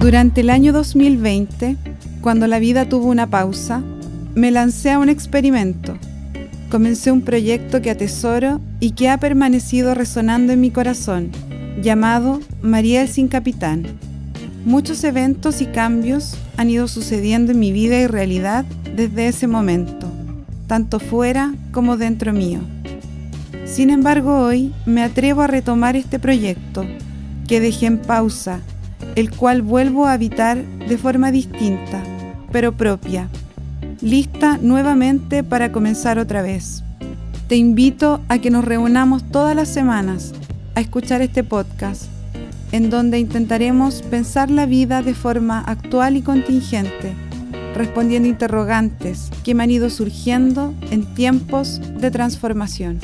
Durante el año 2020, cuando la vida tuvo una pausa, me lancé a un experimento. Comencé un proyecto que atesoro y que ha permanecido resonando en mi corazón, llamado Mariel sin Capitán. Muchos eventos y cambios han ido sucediendo en mi vida y realidad desde ese momento, tanto fuera como dentro mío. Sin embargo, hoy me atrevo a retomar este proyecto que dejé en pausa, el cual vuelvo a habitar de forma distinta, pero propia, lista nuevamente para comenzar otra vez. Te invito a que nos reunamos todas las semanas a escuchar este podcast, en donde intentaremos pensar la vida de forma actual y contingente, respondiendo interrogantes que me han ido surgiendo en tiempos de transformación.